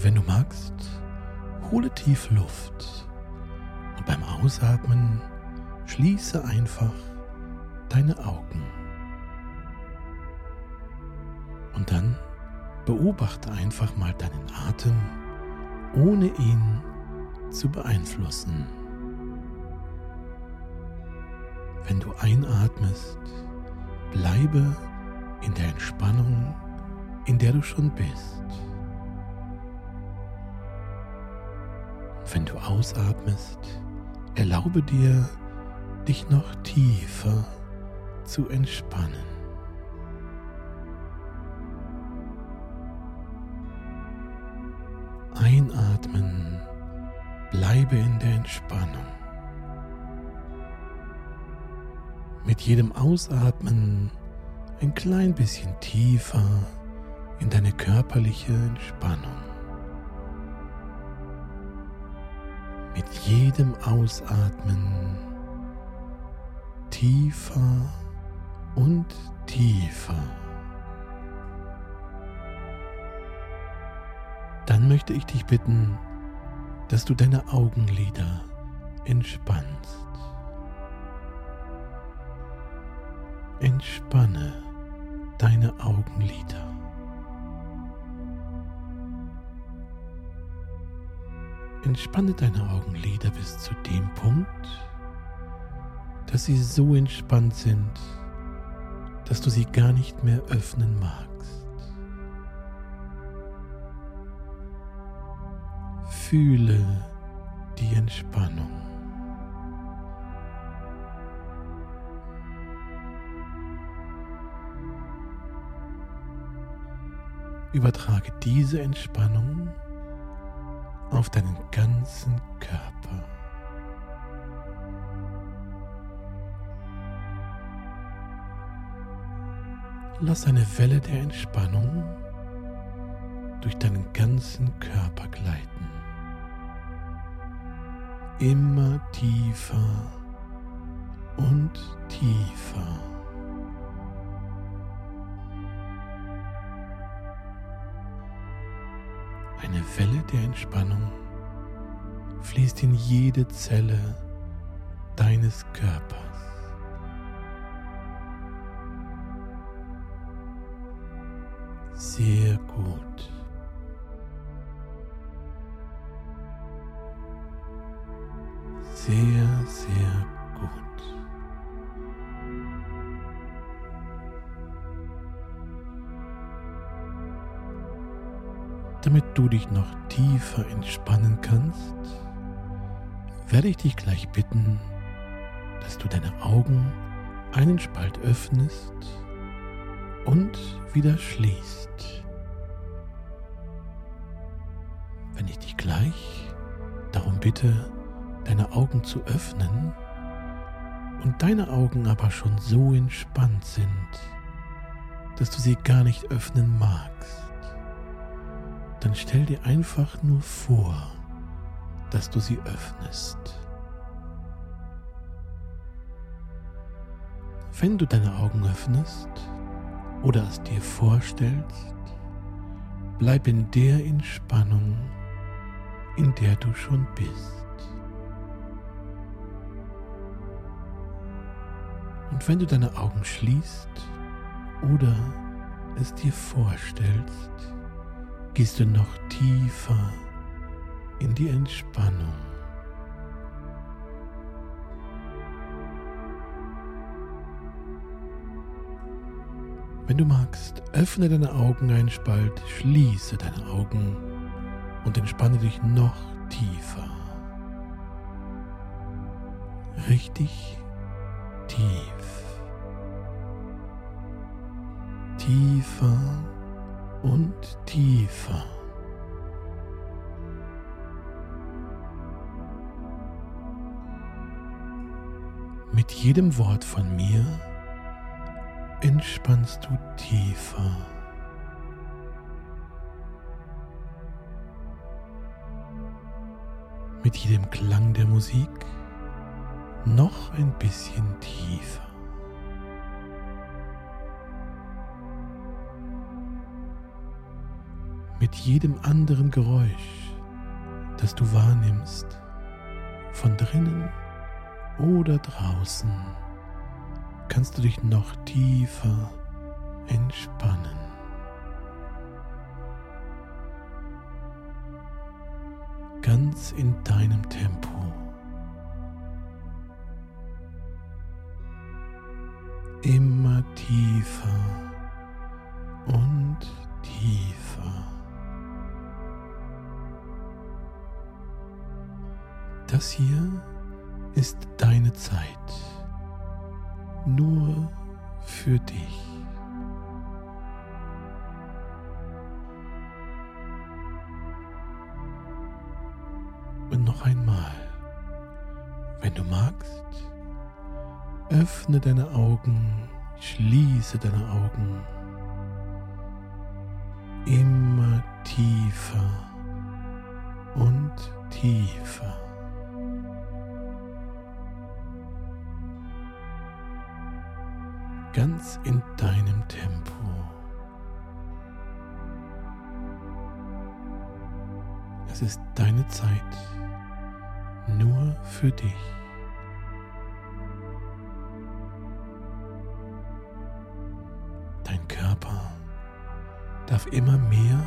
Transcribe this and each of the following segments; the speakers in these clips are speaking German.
Wenn du magst, hole tief Luft und beim Ausatmen schließe einfach deine Augen. Und dann beobachte einfach mal deinen Atem, ohne ihn zu beeinflussen. Wenn du einatmest, bleibe in der Entspannung, in der du schon bist. Wenn du ausatmest, erlaube dir, dich noch tiefer zu entspannen. Einatmen, bleibe in der Entspannung. Mit jedem Ausatmen ein klein bisschen tiefer in deine körperliche Entspannung. Mit jedem Ausatmen tiefer und tiefer. Dann möchte ich dich bitten, dass du deine Augenlider entspannst. Entspanne deine Augenlider. Entspanne deine Augenlider bis zu dem Punkt, dass sie so entspannt sind, dass du sie gar nicht mehr öffnen magst. Fühle die Entspannung. Übertrage diese Entspannung auf deinen ganzen Körper. Lass eine Welle der Entspannung durch deinen ganzen Körper gleiten. Immer tiefer und tiefer. Eine Welle der Entspannung fließt in jede Zelle deines Körpers. Sehr gut. Sehr, sehr gut. Damit du dich noch tiefer entspannen kannst, werde ich dich gleich bitten, dass du deine Augen einen Spalt öffnest und wieder schließt. Wenn ich dich gleich darum bitte, deine Augen zu öffnen und deine Augen aber schon so entspannt sind, dass du sie gar nicht öffnen magst, dann stell dir einfach nur vor, dass du sie öffnest. Wenn du deine Augen öffnest oder es dir vorstellst, bleib in der Entspannung, in der du schon bist. Und wenn du deine Augen schließt oder es dir vorstellst, gehst du noch tiefer in die Entspannung. Wenn du magst, öffne deine Augen einen Spalt, schließe deine Augen und entspanne dich noch tiefer. Richtig tief. Tiefer und tiefer. Mit jedem Wort von mir entspannst du tiefer. Mit jedem Klang der Musik noch ein bisschen tiefer. Mit jedem anderen Geräusch, das du wahrnimmst, von drinnen oder draußen, kannst du dich noch tiefer entspannen. Ganz in deinem Tempo. Immer tiefer öffne deine Augen, schließe deine Augen immer tiefer und tiefer. Ganz in deinem Tempo. Es ist deine Zeit nur für dich. Darf immer mehr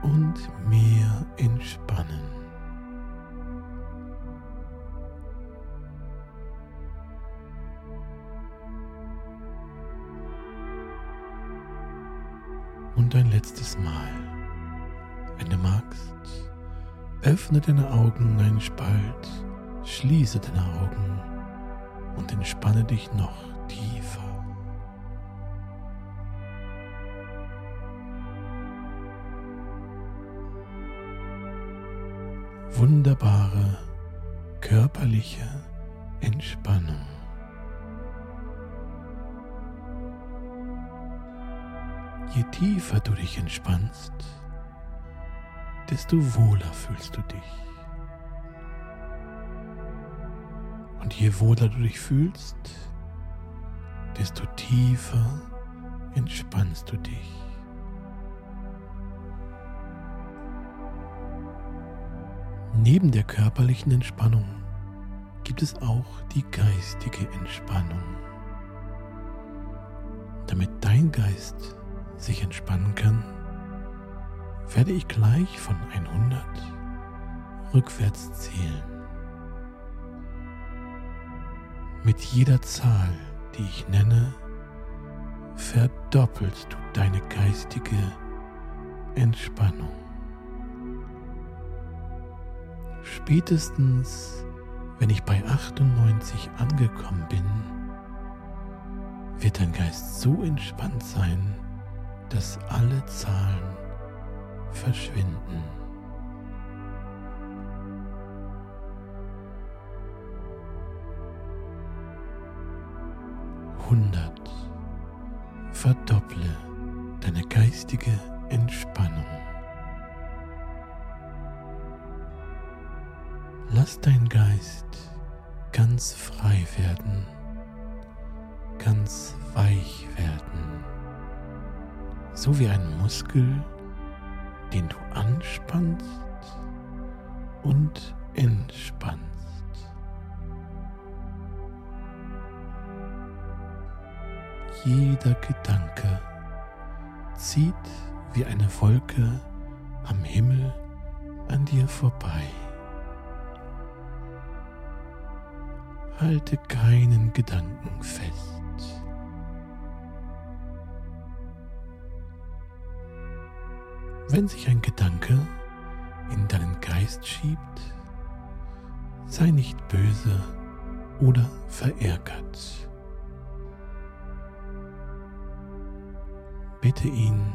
und mehr entspannen. Und ein letztes Mal, wenn du magst, öffne deine Augen einen Spalt, schließe deine Augen und entspanne dich noch tiefer. Wunderbare körperliche Entspannung. Je tiefer du dich entspannst, desto wohler fühlst du dich. Und je wohler du dich fühlst, desto tiefer entspannst du dich. Neben der körperlichen Entspannung gibt es auch die geistige Entspannung. Damit dein Geist sich entspannen kann, werde ich gleich von 100 rückwärts zählen. Mit jeder Zahl, die ich nenne, verdoppelst du deine geistige Entspannung. Spätestens, wenn ich bei 98 angekommen bin, wird dein Geist so entspannt sein, dass alle Zahlen verschwinden. Hundert. Verdopple deine geistige Entspannung. Lass dein Geist ganz frei werden, ganz weich werden, so wie ein Muskel, den du anspannst und entspannst. Jeder Gedanke zieht wie eine Wolke am Himmel an dir vorbei. Halte keinen Gedanken fest. Wenn sich ein Gedanke in deinen Geist schiebt, sei nicht böse oder verärgert. Bitte ihn,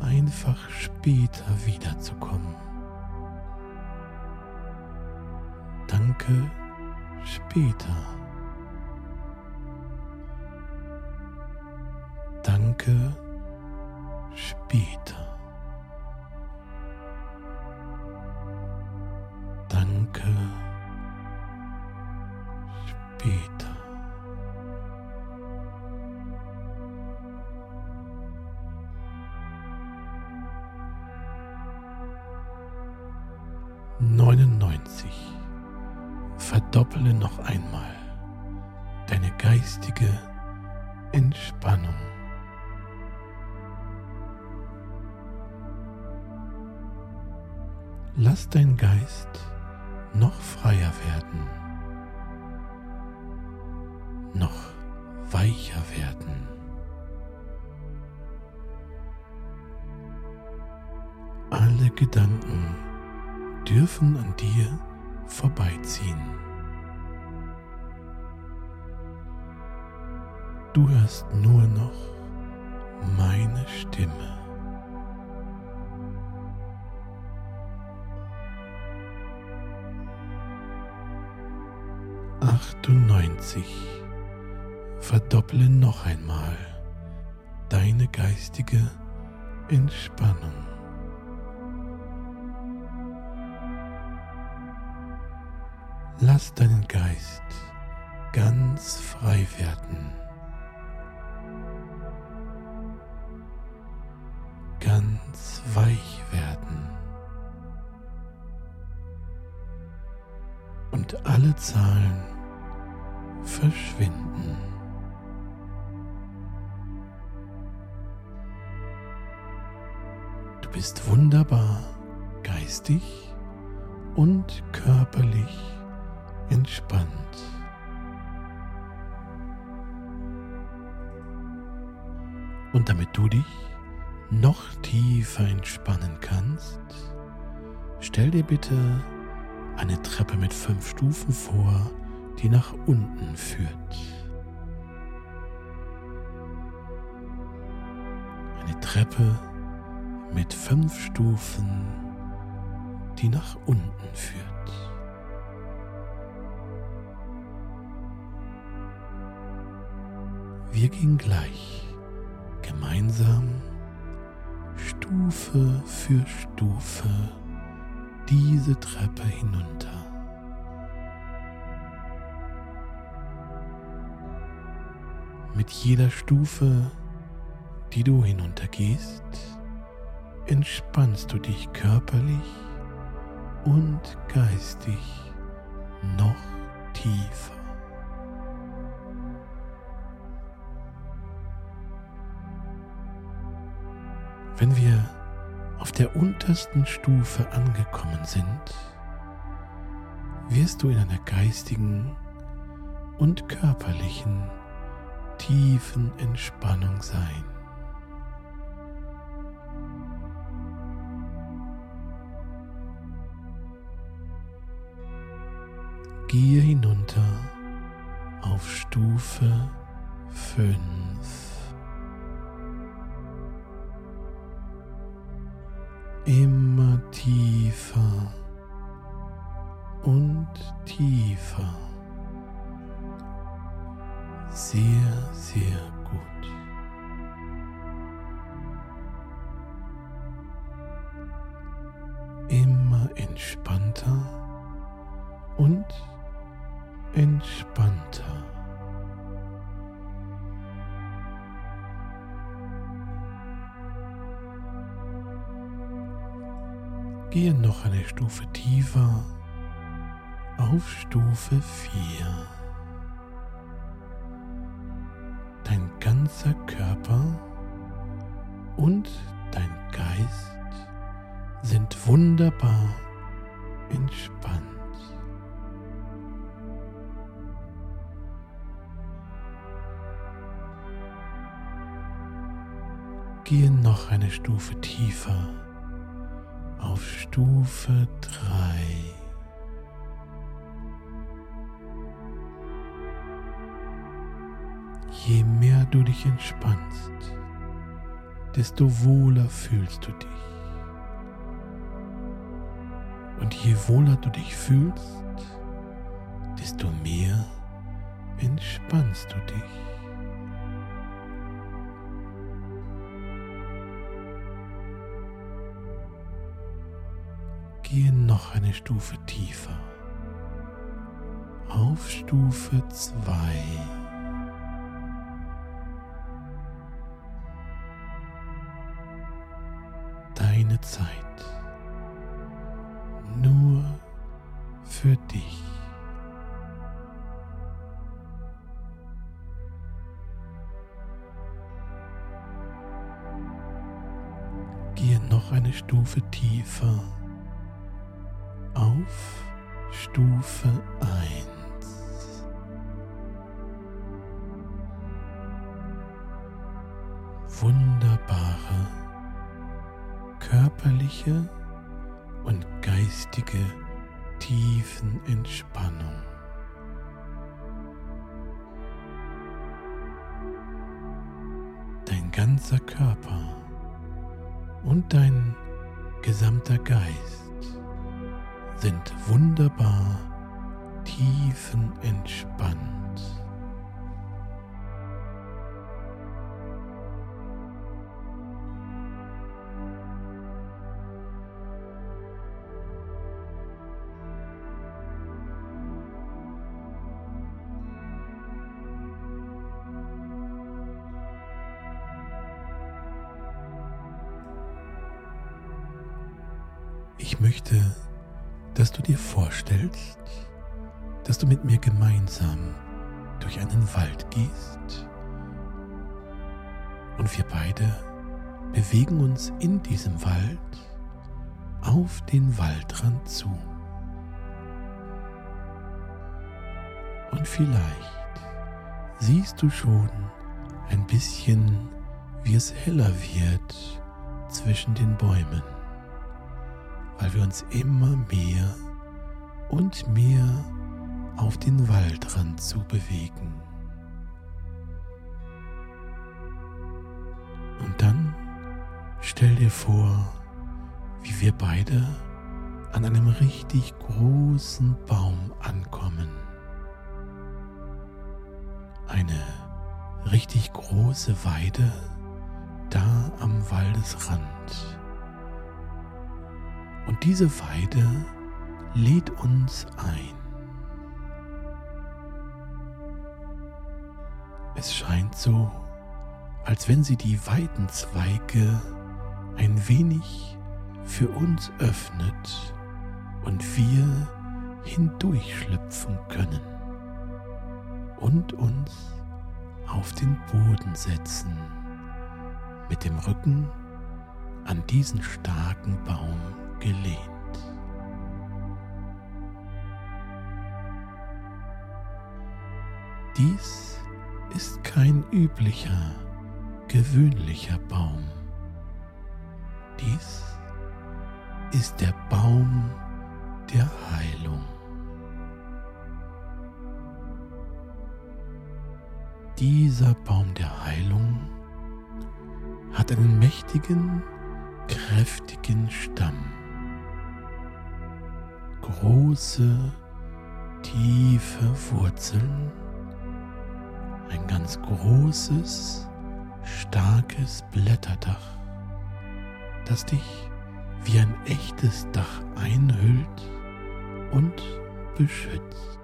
einfach später wiederzukommen. Danke später. Danke später. Noch einmal deine geistige Entspannung. Lass dein Geist noch freier werden, noch weicher werden. Alle Gedanken dürfen an dir vorbeiziehen. Du hörst nur noch meine Stimme. 98. Verdopple noch einmal deine geistige Entspannung. Lass deinen Geist ganz frei werden. Stufen vor, die nach unten führt. Eine Treppe mit fünf Stufen, die nach unten führt. Wir gehen gleich gemeinsam Stufe für Stufe diese Treppe hinunter. Mit jeder Stufe, die du hinuntergehst, entspannst du dich körperlich und geistig noch tiefer. Wenn wir auf der untersten Stufe angekommen sind, wirst du in einer geistigen und körperlichen tiefen Entspannung sein. Gehe hinunter auf Stufe 5. Immer tiefer und tiefer sehr, sehr gut. Immer entspannter und entspannter. Gehe noch eine Stufe tiefer auf Stufe 4. ganzer Körper und dein Geist sind wunderbar entspannt. Gehe noch eine Stufe tiefer auf Stufe 3. Je mehr du dich entspannst, desto wohler fühlst du dich. Und je wohler du dich fühlst, desto mehr entspannst du dich. Gehe noch eine Stufe tiefer. Auf Stufe 2. deine Zeit nur für dich. Gehe noch eine Stufe tiefer auf Stufe 1. Wunderbare körperliche und geistige Tiefenentspannung. Dein ganzer Körper und dein gesamter Geist sind wunderbar tiefenentspannt. Ich du schon ein bisschen, wie es heller wird zwischen den Bäumen weil wir uns immer mehr und mehr auf den Waldrand zu bewegen. Und dann stell dir vor, wie wir beide an einem richtig großen Baum ankommen. Eine richtig große Weide da am Waldesrand. Und diese Weide lädt uns ein. Es scheint so, als wenn sie die Weidenzweige ein wenig für uns öffnet und wir hindurchschlüpfen können und uns auf den Boden setzen mit dem Rücken an diesen starken Baum gelehnt. Dies ist kein üblicher, gewöhnlicher Baum. Dies ist der Baum der Heilung. Dieser Baum der Heilung hat einen mächtigen, kräftigen Stamm große, tiefe Wurzeln, ein ganz großes, starkes Blätterdach, das dich wie ein echtes Dach einhüllt und beschützt.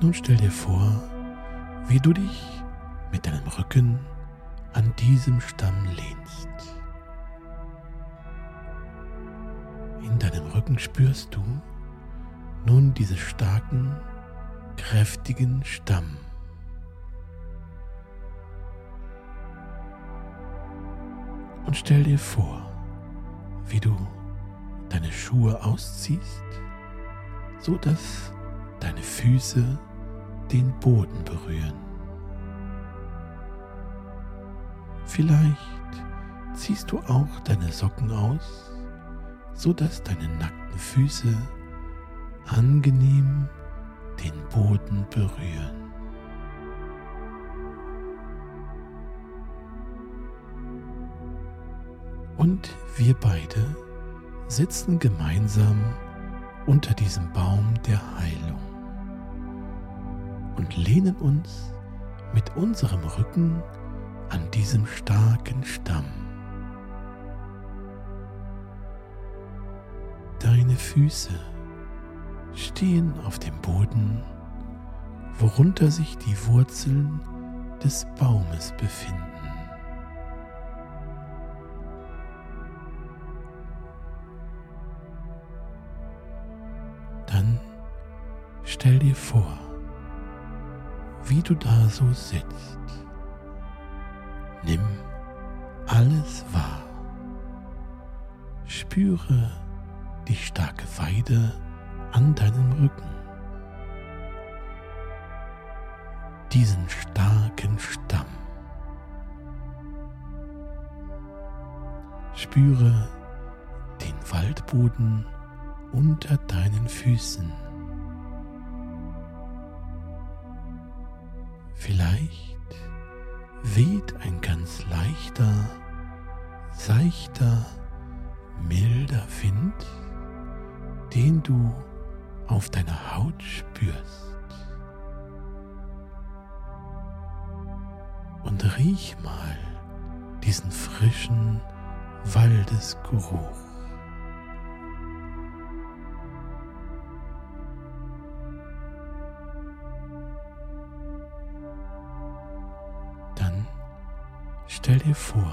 Nun stell dir vor, wie du dich mit deinem Rücken an diesem Stamm lehnst. In deinem Rücken spürst du nun diese starken, kräftigen Stamm. Und stell dir vor, wie du deine Schuhe ausziehst, so dass deine Füße den Boden berühren. Vielleicht ziehst du auch deine Socken aus, so dass deine nackten Füße angenehm den Boden berühren. Und wir beide sitzen gemeinsam unter diesem Baum der Heilung und lehnen uns mit unserem Rücken an diesem starken Stamm. Deine Füße stehen auf dem Boden, worunter sich die Wurzeln des Baumes befinden. Dann stell dir vor, wie du da so sitzt. Nimm alles wahr. Spüre die starke Weide an deinem Rücken. Diesen starken Stamm. Spüre den Waldboden unter deinen Füßen. Weht ein ganz leichter, seichter, milder Wind, den du auf deiner Haut spürst. Und riech mal diesen frischen Waldesgeruch. Stell dir vor,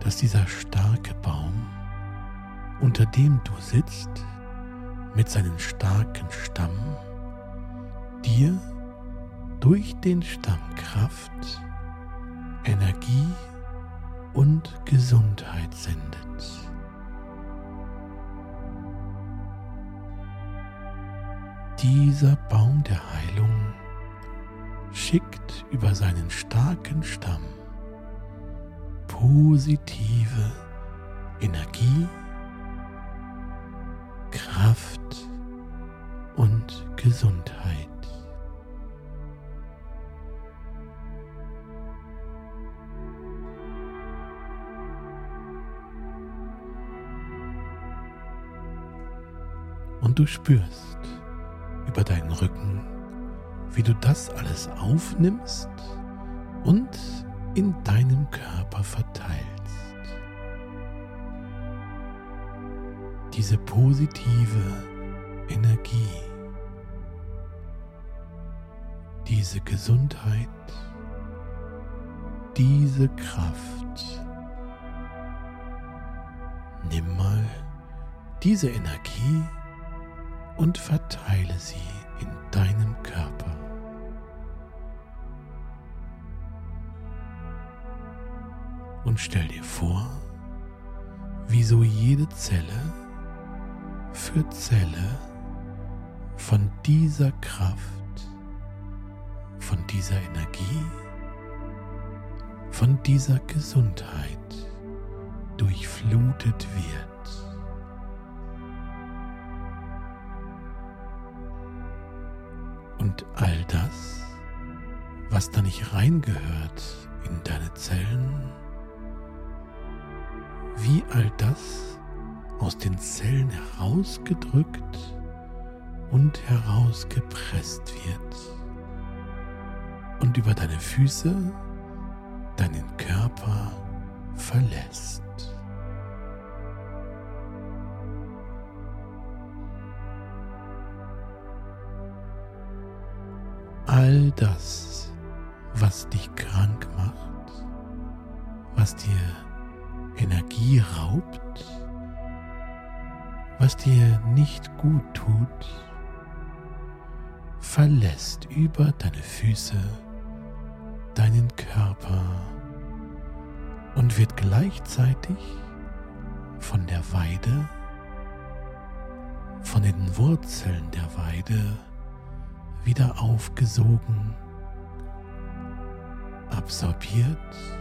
dass dieser starke Baum, unter dem du sitzt, mit seinem starken Stamm dir durch den Stamm Kraft, Energie und Gesundheit sendet. Dieser Baum der Heilung schickt über seinen starken Stamm positive Energie, Kraft und Gesundheit. Und du spürst über deinen Rücken, wie du das alles aufnimmst und in deinem Körper verteilst. Diese positive Energie, diese Gesundheit, diese Kraft. Nimm mal diese Energie und verteile sie stell dir vor, wie so jede Zelle für Zelle von dieser Kraft, von dieser Energie, von dieser Gesundheit durchflutet wird. Und all das, was da nicht reingehört in deine Zellen, wie all das aus den Zellen herausgedrückt und herausgepresst wird und über deine Füße deinen Körper verlässt. All das, was dich krank macht, was dir Energie raubt, was dir nicht gut tut, verlässt über deine Füße deinen Körper und wird gleichzeitig von der Weide, von den Wurzeln der Weide wieder aufgesogen, absorbiert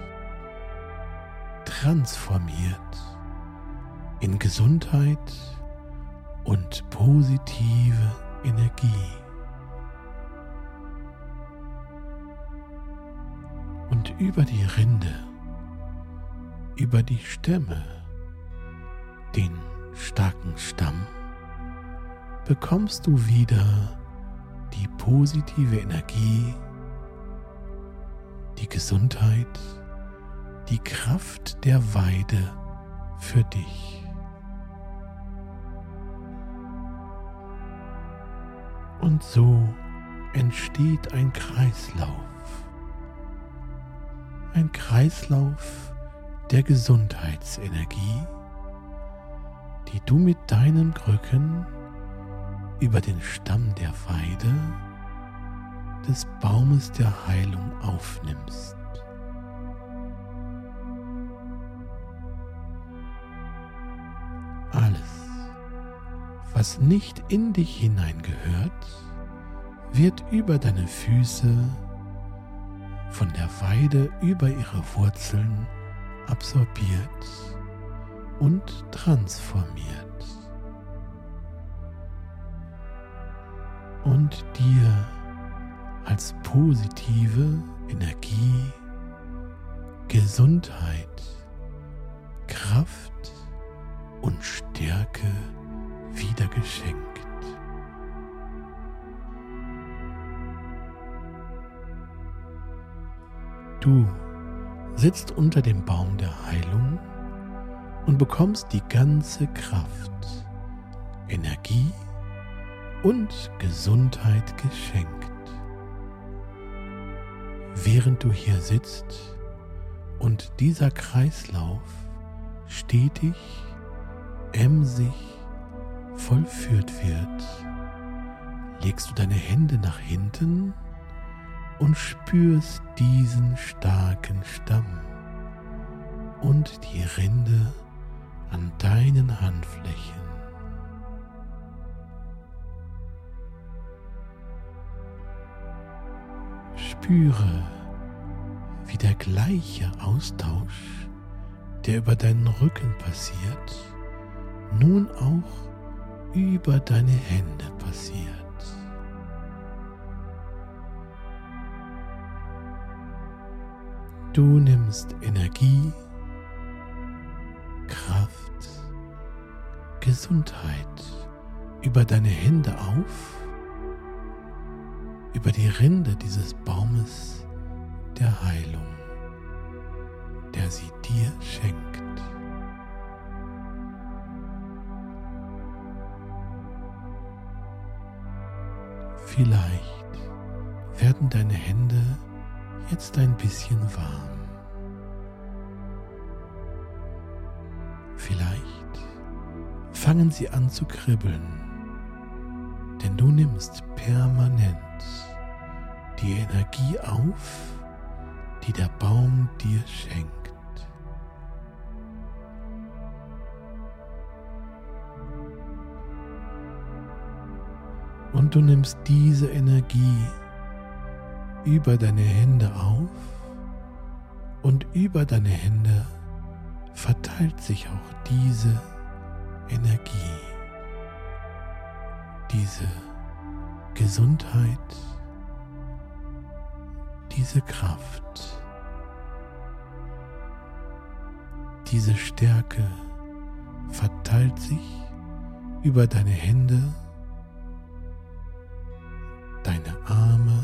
transformiert in Gesundheit und positive Energie. Und über die Rinde, über die Stämme, den starken Stamm, bekommst du wieder die positive Energie, die Gesundheit die Kraft der Weide für dich. Und so entsteht ein Kreislauf. Ein Kreislauf der Gesundheitsenergie, die du mit deinem Rücken über den Stamm der Weide des Baumes der Heilung aufnimmst. Was nicht in dich hineingehört, wird über deine Füße von der Weide über ihre Wurzeln absorbiert und transformiert. Und dir als positive Energie, Gesundheit, Kraft und Stärke wieder geschenkt. Du sitzt unter dem Baum der Heilung und bekommst die ganze Kraft, Energie und Gesundheit geschenkt. Während du hier sitzt und dieser Kreislauf stetig, emsig vollführt wird, legst du deine Hände nach hinten und spürst diesen starken Stamm und die Rinde an deinen Handflächen. Spüre, wie der gleiche Austausch, der über deinen Rücken passiert, nun auch über deine Hände passiert. Du nimmst Energie Gesundheit über deine Hände auf, über die Rinde dieses Baumes der Heilung, der sie dir schenkt. Vielleicht werden deine Hände jetzt ein bisschen warm. fangen sie an zu kribbeln, denn du nimmst permanent die Energie auf, die der Baum dir schenkt. Und du nimmst diese Energie über deine Hände auf und über deine Hände verteilt sich auch diese Energie. Diese Gesundheit, diese Kraft, diese Stärke verteilt sich über deine Hände, deine Arme,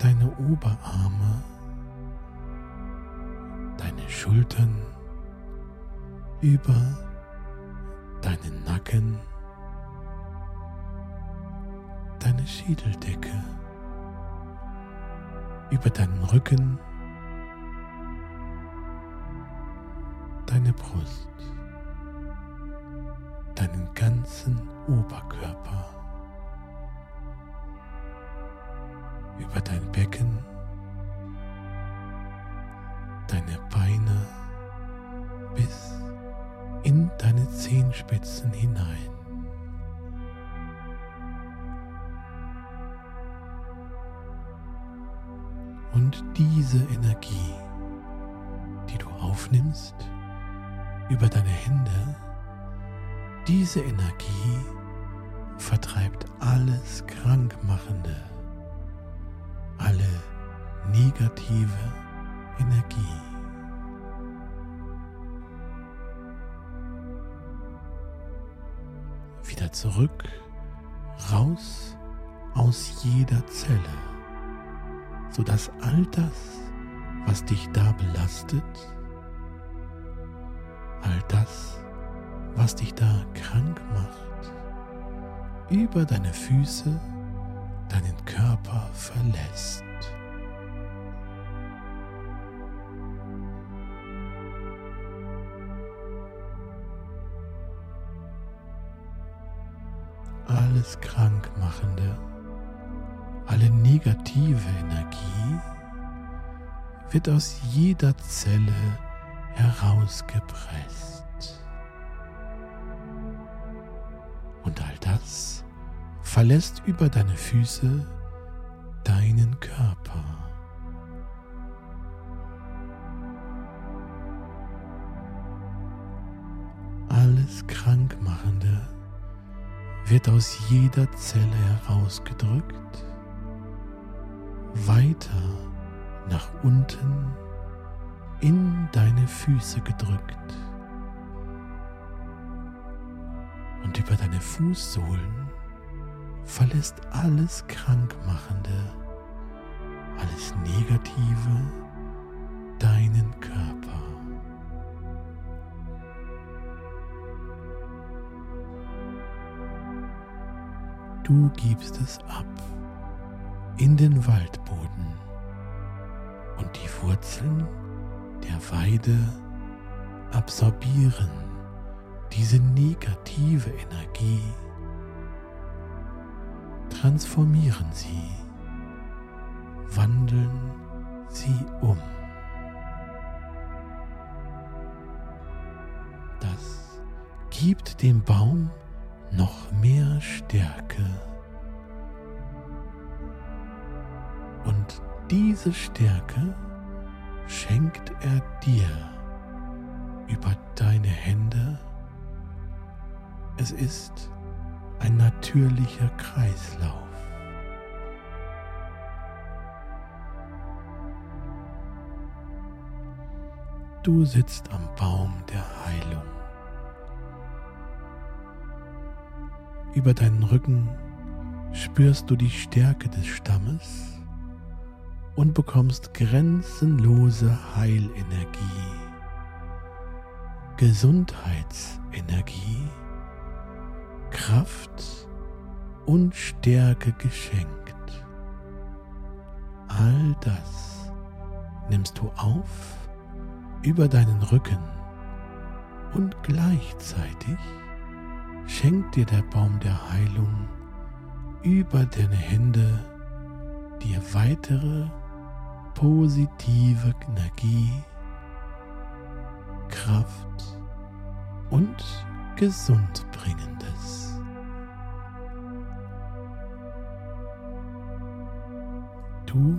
deine Oberarme, deine Schultern, über deinen Nacken, deine Schädeldecke, über deinen Rücken, deine Brust, deinen ganzen Oberkörper, über dein Becken, deine Beine bis in deine Zehenspitzen hinein. Und diese Energie, die du aufnimmst über deine Hände, diese Energie negative Energie. wieder zurück, raus aus jeder Zelle, sodass all das, was dich da belastet, all das, was dich da krank macht, über deine Füße deinen Körper verlässt. Alles Krankmachende, alle negative Energie wird aus jeder Zelle herausgepresst. Und all das verlässt über deine Füße aus jeder Zelle herausgedrückt, weiter nach unten in deine Füße gedrückt. Und über deine Fußsohlen verlässt alles Krankmachende, alles Negative deinen Du gibst es ab in den Waldboden und die Wurzeln der Weide absorbieren diese negative Energie, transformieren sie, wandeln sie um. Das gibt dem Baum noch mehr Stärke. Und diese Stärke schenkt er dir über deine Hände. Es ist ein natürlicher Kreislauf. Du sitzt am Baum der Heilung. Über deinen Rücken spürst du die Stärke des Stammes und bekommst grenzenlose Heilenergie, Gesundheitsenergie, Kraft und Stärke geschenkt. All das nimmst du auf über deinen Rücken und gleichzeitig schenkt dir der Baum der Heilung über deine Hände dir weitere positive Energie, Kraft und Gesundbringendes. Du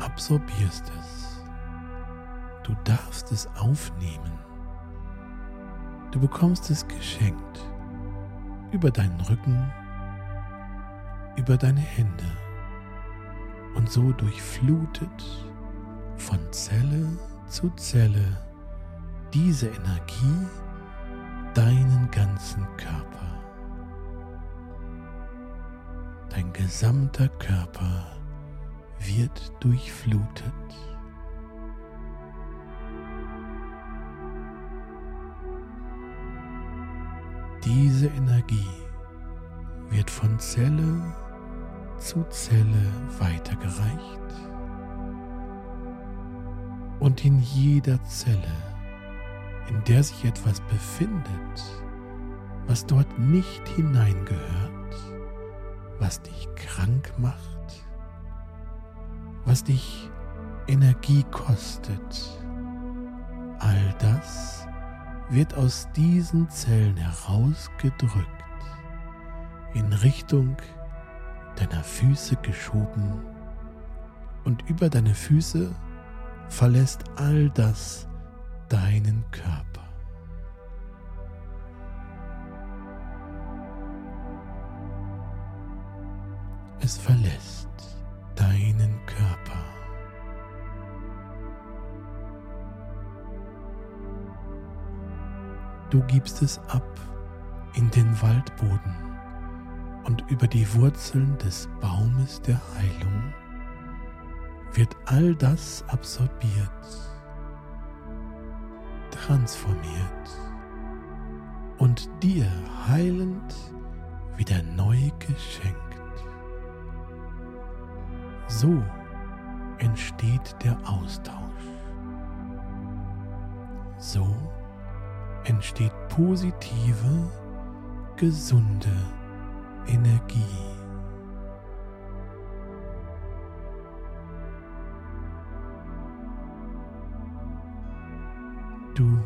absorbierst es. Du darfst es aufnehmen. Du bekommst es geschenkt über deinen Rücken, über deine Hände und so durchflutet von Zelle zu Zelle diese Energie deinen ganzen Körper. Dein gesamter Körper wird durchflutet. Diese Energie wird von Zelle zu Zelle weitergereicht und in jeder Zelle, in der sich etwas befindet, was dort nicht hineingehört, was dich krank macht, was dich Energie kostet, all das wird aus diesen Zellen herausgedrückt in Richtung deiner Füße geschoben und über deine Füße verlässt all das deinen Körper. Es verlässt Du gibst es ab in den Waldboden und über die Wurzeln des Baumes der Heilung wird all das absorbiert, transformiert und dir heilend wieder neu geschenkt. So entsteht der Austausch. So entsteht positive, gesunde Energie. Du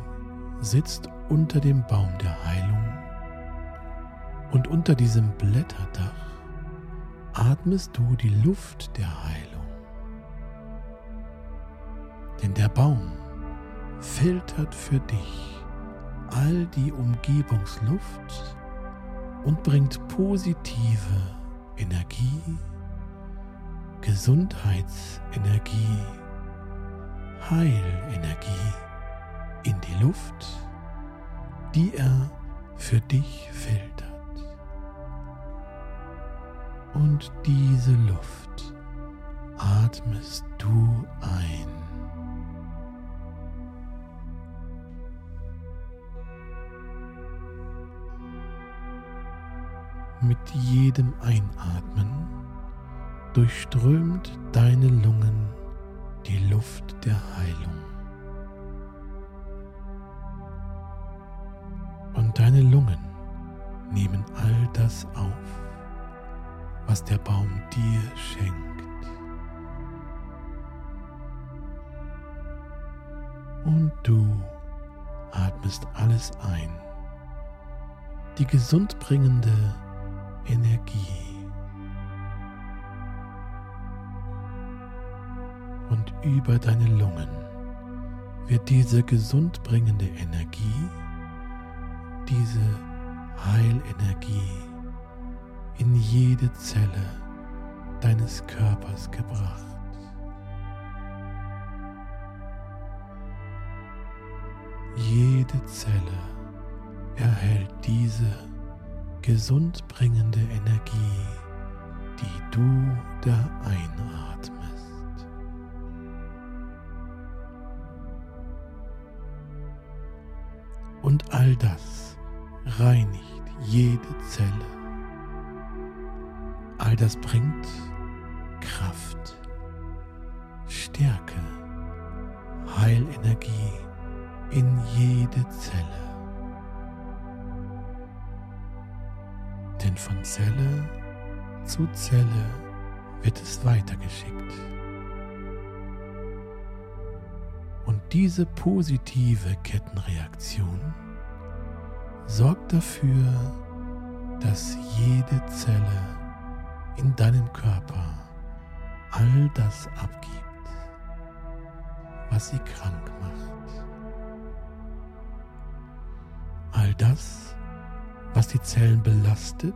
sitzt unter dem Baum der Heilung und unter diesem Blätterdach atmest du die Luft der Heilung. Denn der Baum filtert für dich all die Umgebungsluft und bringt positive Energie, Gesundheitsenergie, Heilenergie in die Luft, die er für dich filtert. Und diese Luft atmest du ein. Mit jedem Einatmen durchströmt deine Lungen die Luft der Heilung. Und deine Lungen nehmen all das auf, was der Baum dir schenkt. Und du atmest alles ein, die gesundbringende Energie. Und über deine Lungen wird diese gesundbringende Energie, diese Heilenergie in jede Zelle deines Körpers gebracht. Jede Zelle erhält diese gesundbringende Energie, die du da einatmest. Und all das reinigt jede Zelle. All das bringt Kraft, Stärke, Heilenergie in jede Zelle. Denn von Zelle zu Zelle wird es weitergeschickt. Und diese positive Kettenreaktion sorgt dafür, dass jede Zelle in deinem Körper all das abgibt, was sie krank macht. All das, was die Zellen belastet,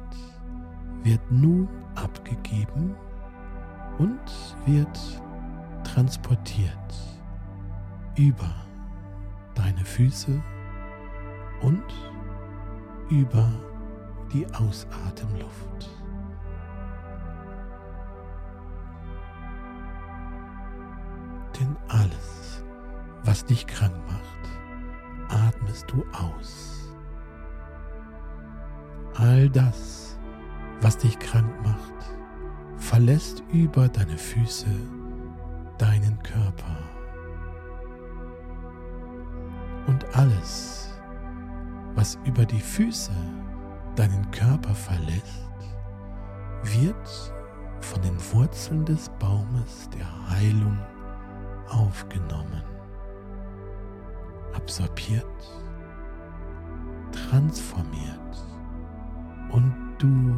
wird nun abgegeben und wird transportiert über deine Füße und über die Ausatemluft. Denn alles, was dich krank macht, atmest du aus all das, was dich krank macht, verlässt über deine Füße deinen Körper. Und alles, was über die Füße deinen Körper verlässt, wird von den Wurzeln des Baumes der Heilung aufgenommen, absorbiert, transformiert und du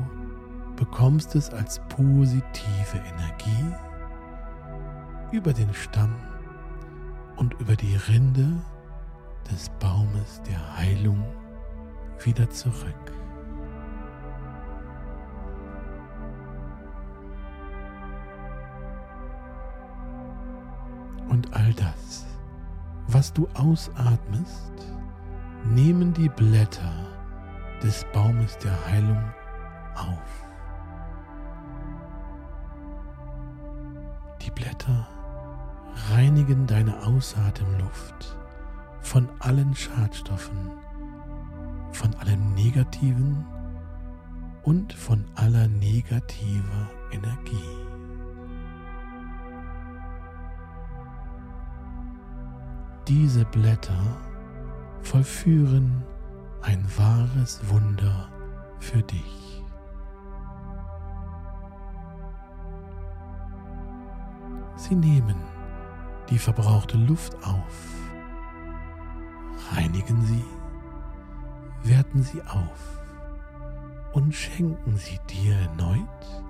bekommst es als positive Energie über den Stamm und über die Rinde des Baumes der Heilung wieder zurück. Und all das, was du ausatmest, nehmen die Blätter des Baumes der Heilung auf. Die Blätter reinigen deine Ausatemluft von allen Schadstoffen, von allem Negativen und von aller negativer Energie. Diese Blätter vollführen ein wahres Wunder für dich. Sie nehmen die verbrauchte Luft auf, reinigen sie, werten sie auf und schenken sie dir erneut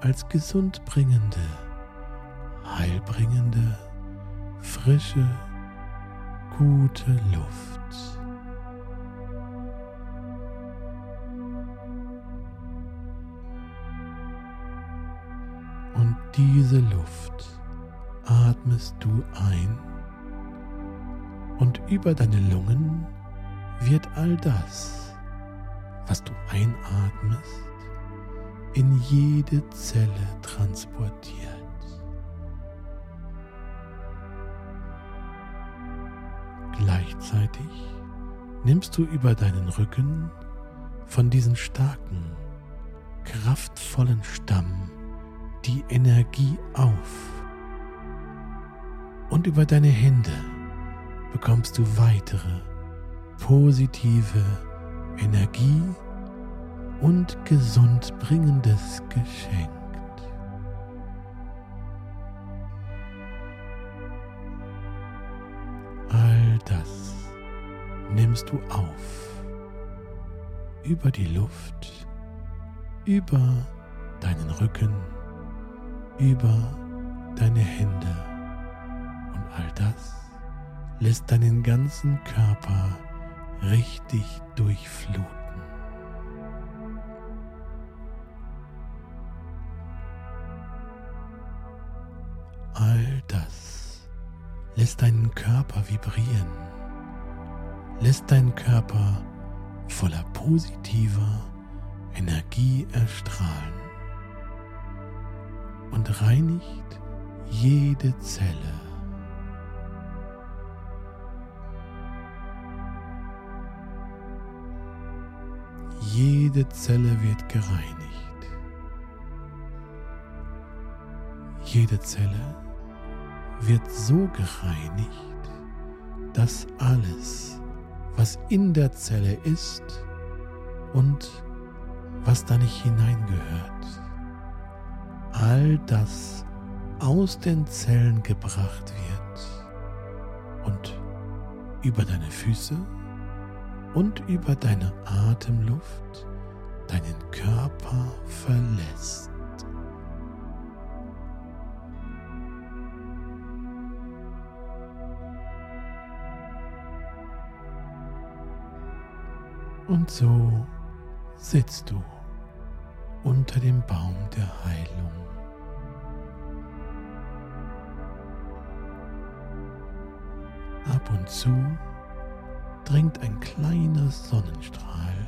als gesundbringende, heilbringende, frische, gute Luft. Diese Luft atmest du ein und über deine Lungen wird all das, was du einatmest, in jede Zelle transportiert. Gleichzeitig nimmst du über deinen Rücken von diesen starken, kraftvollen Stamm die Energie auf. Und über deine Hände bekommst du weitere positive Energie und gesundbringendes geschenkt. All das nimmst du auf. Über die Luft, über deinen Rücken, über deine Hände und all das lässt deinen ganzen Körper richtig durchfluten. All das lässt deinen Körper vibrieren, lässt deinen Körper voller positiver Energie erstrahlen und reinigt jede Zelle. Jede Zelle wird gereinigt. Jede Zelle wird so gereinigt, dass alles, was in der Zelle ist und was da nicht hineingehört, all das aus den Zellen gebracht wird und über deine Füße und über deine Atemluft deinen Körper verlässt. Und so sitzt du unter dem Baum der Heilung. Ab und zu dringt ein kleiner Sonnenstrahl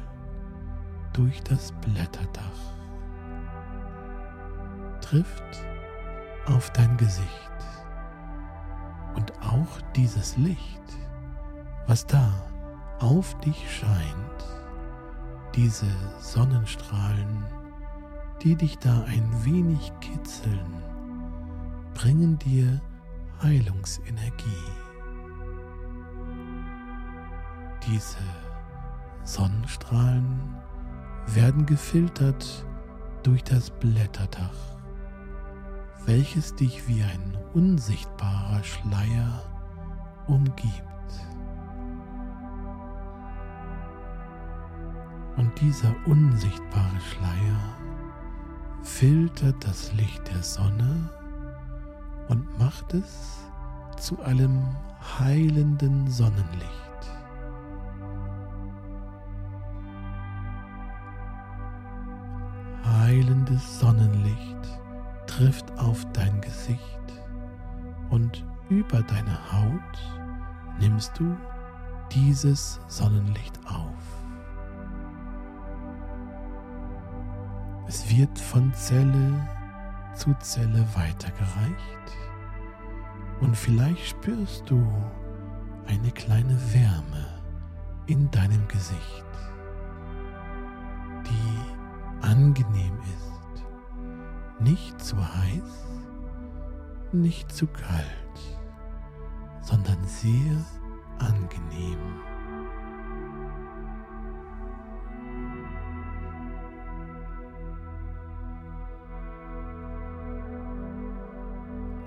durch das Blätterdach, trifft auf dein Gesicht und auch dieses Licht, was da auf dich scheint, diese Sonnenstrahlen, die dich da ein wenig kitzeln, bringen dir Heilungsenergie. Diese Sonnenstrahlen werden gefiltert durch das Blätterdach, welches dich wie ein unsichtbarer Schleier umgibt. Und dieser unsichtbare Schleier filtert das Licht der Sonne und macht es zu einem heilenden Sonnenlicht. Heilendes Sonnenlicht trifft auf dein Gesicht und über deine Haut nimmst du dieses Sonnenlicht auf. Es wird von Zelle zu Zelle weitergereicht und vielleicht spürst du eine kleine Wärme in deinem Gesicht, angenehm ist. Nicht zu heiß, nicht zu kalt, sondern sehr angenehm.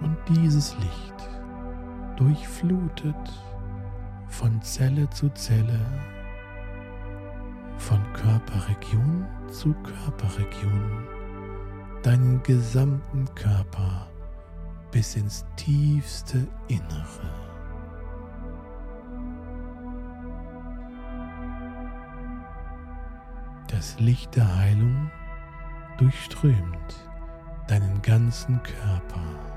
Und dieses Licht durchflutet von Zelle zu Zelle, von Körperregion zu Körperregion, deinen gesamten Körper bis ins tiefste Innere. Das Licht der Heilung durchströmt deinen ganzen Körper.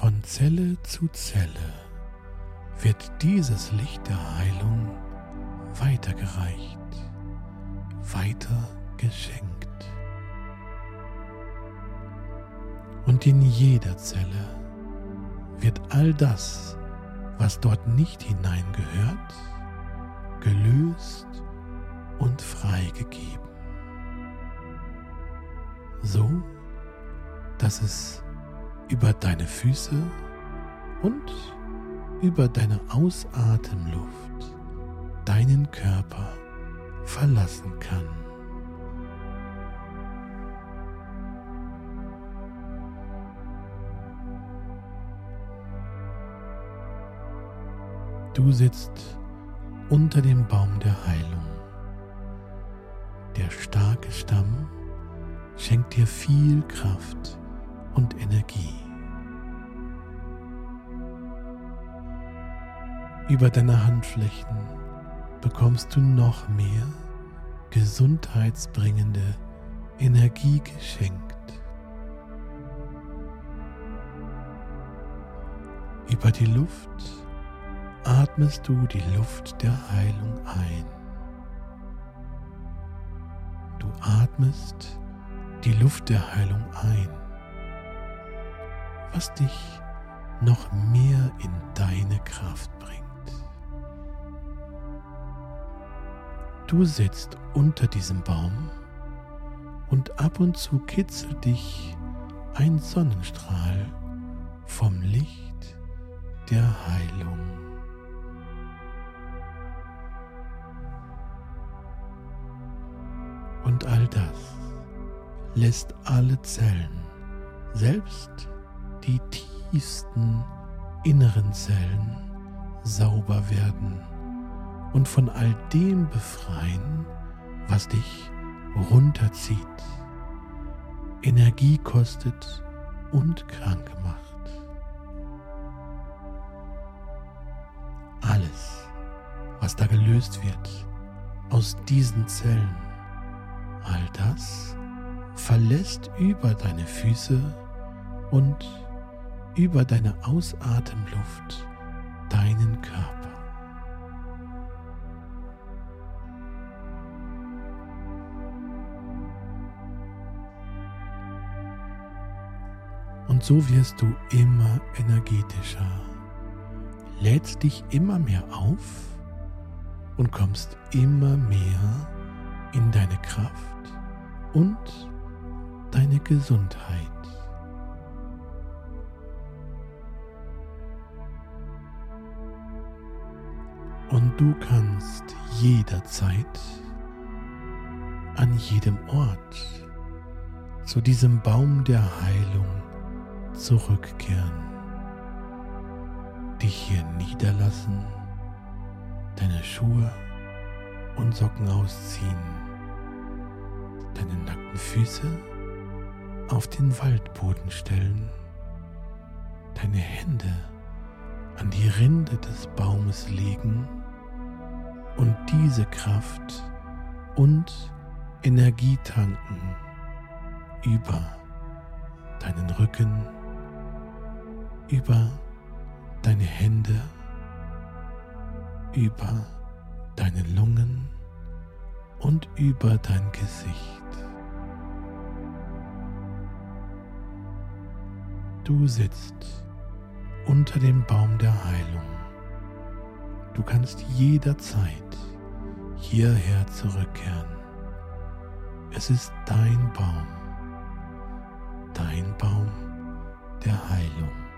Von Zelle zu Zelle wird dieses Licht der Heilung weitergereicht, weiter geschenkt. Und in jeder Zelle wird all das, was dort nicht hineingehört, gelöst und freigegeben. So, dass es über deine Füße und über deine Ausatemluft deinen Körper verlassen kann. Du sitzt unter dem Baum der Heilung. Der starke Stamm schenkt dir viel Kraft und Energie. Über deine Handflächen bekommst du noch mehr gesundheitsbringende Energie geschenkt. Über die Luft atmest du die Luft der Heilung ein. Du atmest die Luft der Heilung ein, was dich noch mehr in deine Kraft bringt. Du sitzt unter diesem Baum und ab und zu kitzelt dich ein Sonnenstrahl vom Licht der Heilung. Und all das lässt alle Zellen, selbst die tiefsten inneren Zellen, sauber werden und von all dem befreien, was dich runterzieht, Energie kostet und krank macht. Alles, was da gelöst wird aus diesen Zellen, All das verlässt über deine Füße und über deine Ausatemluft deinen Körper. Und so wirst du immer energetischer, lädst dich immer mehr auf und kommst immer mehr in deine Kraft und deine Gesundheit. Und du kannst jederzeit an jedem Ort zu diesem Baum der Heilung zurückkehren, dich hier niederlassen, deine Schuhe und Socken ausziehen deine nackten Füße auf den Waldboden stellen, deine Hände an die Rinde des Baumes legen und diese Kraft und Energie tanken über deinen Rücken, über deine Hände, über deine Lungen und über dein Gesicht. Du sitzt unter dem Baum der Heilung. Du kannst jederzeit hierher zurückkehren. Es ist dein Baum, dein Baum der Heilung.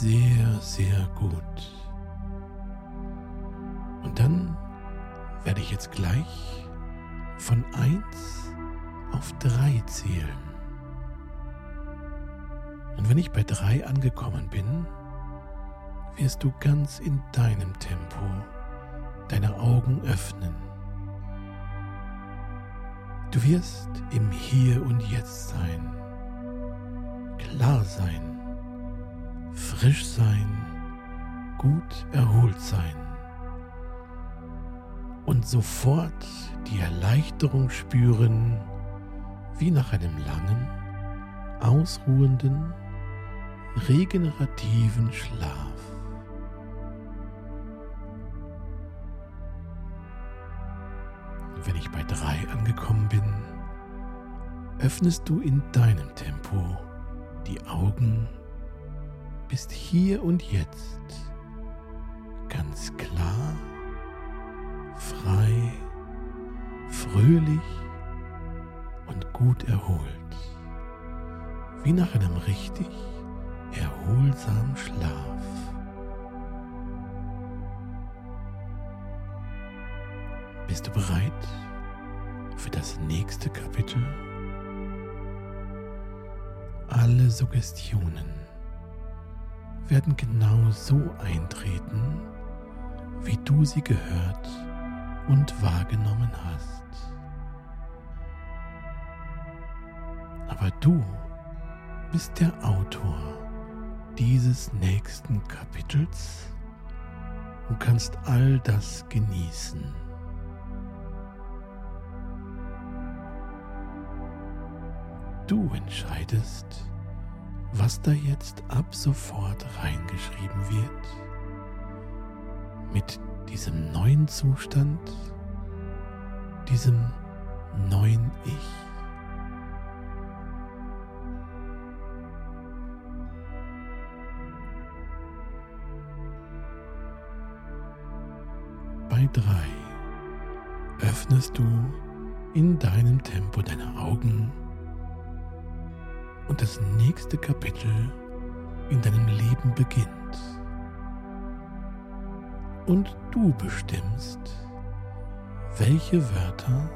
Sehr, sehr gut. Und dann werde ich jetzt gleich von 1 auf 3 zählen. Und wenn ich bei 3 angekommen bin, wirst du ganz in deinem Tempo deine Augen öffnen. Du wirst im Hier und Jetzt sein, klar sein, frisch sein, gut erholt sein und sofort die Erleichterung spüren, wie nach einem langen, ausruhenden, regenerativen Schlaf. Wenn ich bei drei angekommen bin, öffnest du in deinem Tempo die Augen, bist hier und jetzt ganz klar, frei, fröhlich und gut erholt, wie nach einem richtig erholsamen Schlaf. Bist du bereit für das nächste Kapitel? Alle Suggestionen werden genau so eintreten, wie du sie gehört und wahrgenommen hast. Aber du bist der Autor dieses nächsten Kapitels und kannst all das genießen. Du entscheidest, was da jetzt ab sofort reingeschrieben wird. Mit diesem neuen Zustand, diesem neuen Ich. Bei drei öffnest du in deinem Tempo deine Augen und das nächste Kapitel in deinem Leben beginnt. Und du bestimmst, welche Wörter,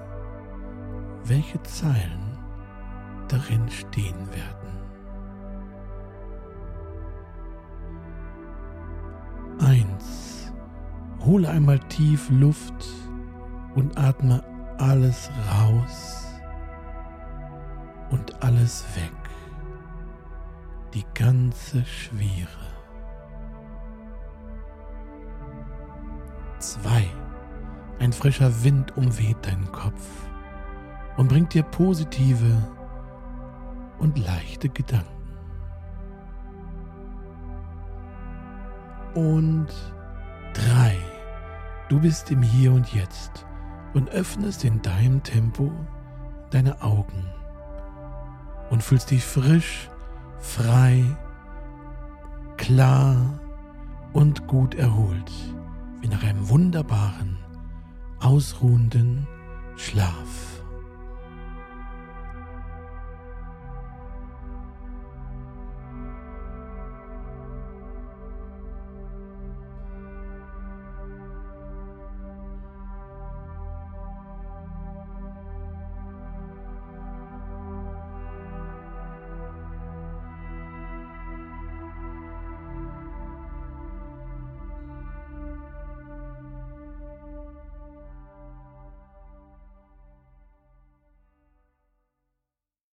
welche Zeilen darin stehen werden. Eins. Hole einmal tief Luft und atme alles raus und alles weg die ganze Schwere. 2. Ein frischer Wind umweht deinen Kopf und bringt dir positive und leichte Gedanken. Und 3. Du bist im Hier und Jetzt und öffnest in deinem Tempo deine Augen und fühlst dich frisch frei, klar und gut erholt, wie nach einem wunderbaren, ausruhenden Schlaf.